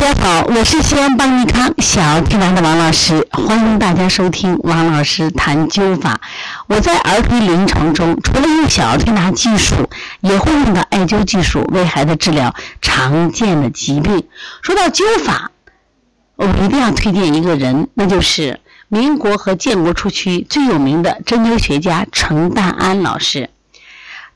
大家好，我是西安邦尼康小儿推拿的王老师，欢迎大家收听王老师谈灸法。我在儿童临床中，除了用小儿推拿技术，也会用到艾灸技术，为孩子治疗常见的疾病。说到灸法，我们一定要推荐一个人，那就是民国和建国初期最有名的针灸学家程大安老师。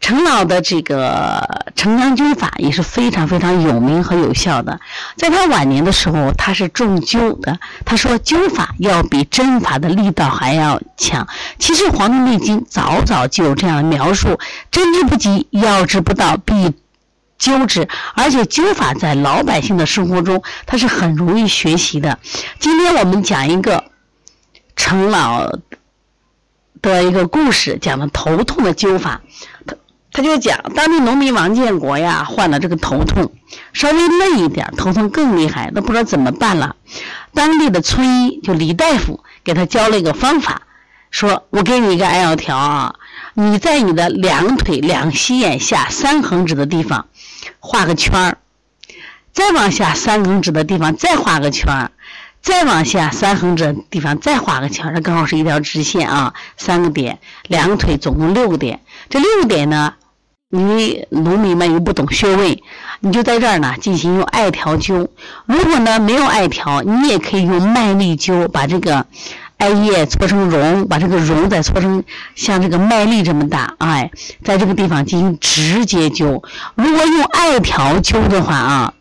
程老的这个程阳灸法也是非常非常有名和有效的。在他晚年的时候，他是重灸的。他说灸法要比针法的力道还要强。其实《黄帝内经》早早就有这样的描述：针之不及，药之不到，必灸之。而且灸法在老百姓的生活中，它是很容易学习的。今天我们讲一个程老的一个故事，讲的头痛的灸法。他就讲，当地农民王建国呀，患了这个头痛，稍微累一点，头痛更厉害，都不知道怎么办了。当地的村医就李大夫给他教了一个方法，说我给你一个艾药条啊，你在你的两腿两膝眼下三横指的地方画个圈儿，再往下三横指的地方再画个圈儿，再往下三横指的地方再画个圈儿，这刚好是一条直线啊，三个点，两个腿总共六个点，这六个点呢。你农民们又不懂穴位，你就在这儿呢进行用艾条灸。如果呢没有艾条，你也可以用麦粒灸，把这个艾叶搓成绒，把这个绒再搓成像这个麦粒这么大，哎，在这个地方进行直接灸。如果用艾条灸的话啊，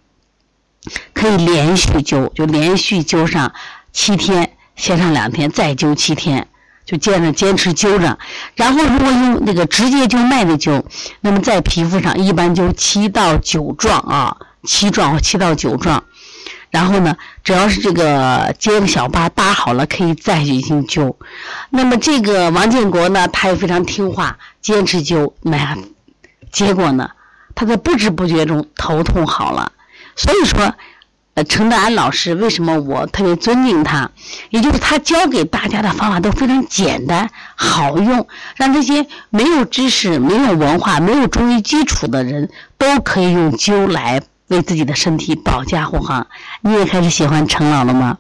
可以连续灸，就连续灸上七天，歇上两天，再灸七天。就接着坚持灸着，然后如果用那个直接灸麦的灸，那么在皮肤上一般灸七到九壮啊，七壮或七到九壮。然后呢，只要是这个结个小疤疤好了，可以再进行灸。那么这个王建国呢，他也非常听话，坚持灸，那结果呢，他在不知不觉中头痛好了。所以说。呃，程德安老师为什么我特别尊敬他？也就是他教给大家的方法都非常简单好用，让这些没有知识、没有文化、没有中医基础的人都可以用灸来为自己的身体保驾护航。你也开始喜欢程老了吗？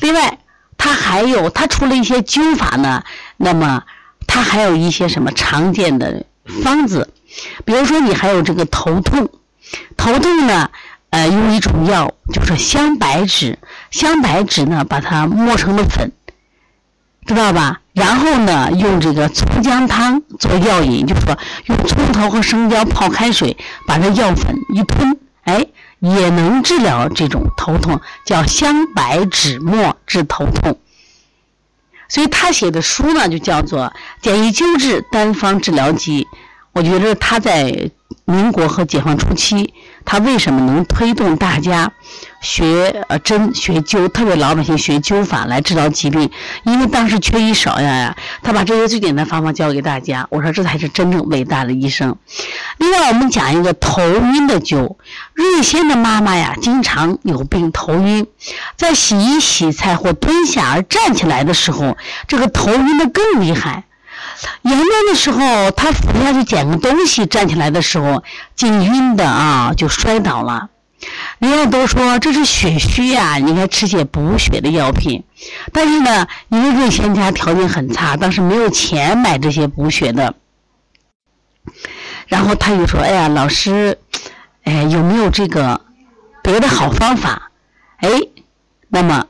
另外，他还有他除了一些灸法呢，那么他还有一些什么常见的方子？比如说，你还有这个头痛，头痛呢？呃，用一种药，就是香白芷。香白芷呢，把它磨成了粉，知道吧？然后呢，用这个葱姜汤做药引，就是说用葱头和生姜泡开水，把这药粉一吞，哎，也能治疗这种头痛，叫香白芷末治头痛。所以他写的书呢，就叫做《简易灸治单方治疗集》。我觉得他在民国和解放初期。他为什么能推动大家学呃针学灸，特别老百姓学灸法来治疗疾病？因为当时缺医少药呀，他把这些最简单方法教给大家。我说这才是真正伟大的医生。另外，我们讲一个头晕的灸。瑞仙的妈妈呀，经常有病头晕，在洗衣洗菜或蹲下而站起来的时候，这个头晕的更厉害。严重的时候，他扶下去捡个东西，站起来的时候，竟晕的啊，就摔倒了。人家都说这是血虚呀，应该吃些补血的药品。但是呢，因为瑞仙家条件很差，当时没有钱买这些补血的。然后他又说：“哎呀，老师，哎，有没有这个别的好方法？”哎，那么。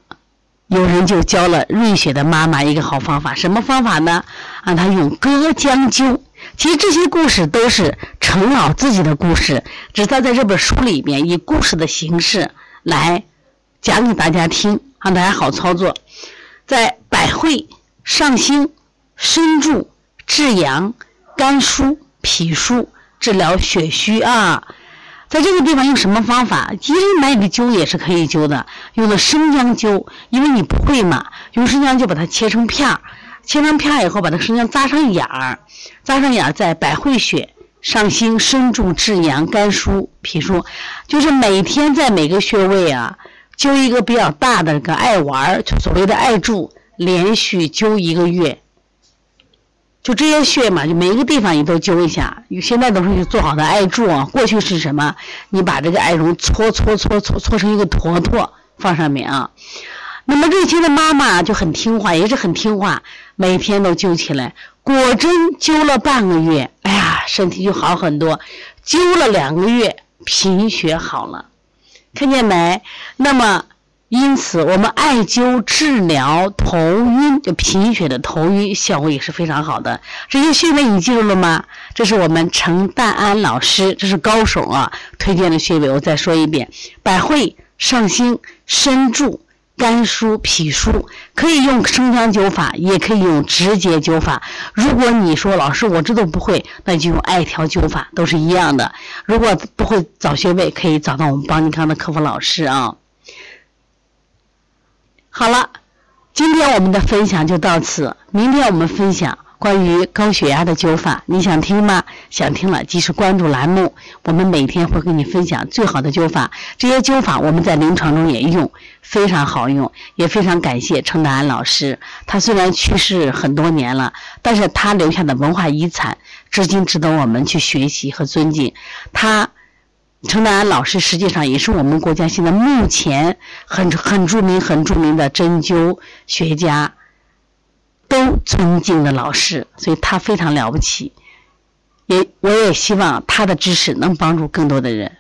有人就教了瑞雪的妈妈一个好方法，什么方法呢？让她用割姜灸。其实这些故事都是程老自己的故事，只是他在这本书里面以故事的形式来讲给大家听，让大家好操作。在百会、上星、身柱、至阳、肝疏、脾疏，治疗血虚啊。在这个地方用什么方法？其实买的灸也是可以灸的，用的生姜灸，因为你不会嘛，用生姜就把它切成片儿，切成片儿以后，把它生姜扎上眼儿，扎上眼儿在百会穴上心身柱至阳肝疏脾疏，就是每天在每个穴位啊灸一个比较大的个艾丸，就所谓的艾柱，连续灸一个月。就这些穴嘛，就每一个地方你都灸一下。现在都是做好的艾柱啊，过去是什么？你把这个艾绒搓搓搓搓搓成一个坨坨放上面啊。那么瑞清的妈妈就很听话，也是很听话，每天都灸起来。果真灸了半个月，哎呀，身体就好很多。灸了两个月，贫血好了，看见没？那么。因此，我们艾灸治疗头晕，就贫血的头晕，效果也是非常好的。这些穴位你记住了吗？这是我们陈淡安老师，这是高手啊，推荐的穴位。我再说一遍：百会、上星、身柱、肝腧、脾腧，可以用生姜灸法，也可以用直接灸法。如果你说老师我这都不会，那就用艾条灸法，都是一样的。如果不会找穴位，可以找到我们邦尼康的客服老师啊。好了，今天我们的分享就到此。明天我们分享关于高血压的灸法，你想听吗？想听了，及时关注栏目，我们每天会给你分享最好的灸法。这些灸法我们在临床中也用，非常好用，也非常感谢程达安老师。他虽然去世很多年了，但是他留下的文化遗产，至今值得我们去学习和尊敬。他。程丹安老师实际上也是我们国家现在目前很很著名、很著名的针灸学家都尊敬的老师，所以他非常了不起。也我也希望他的知识能帮助更多的人。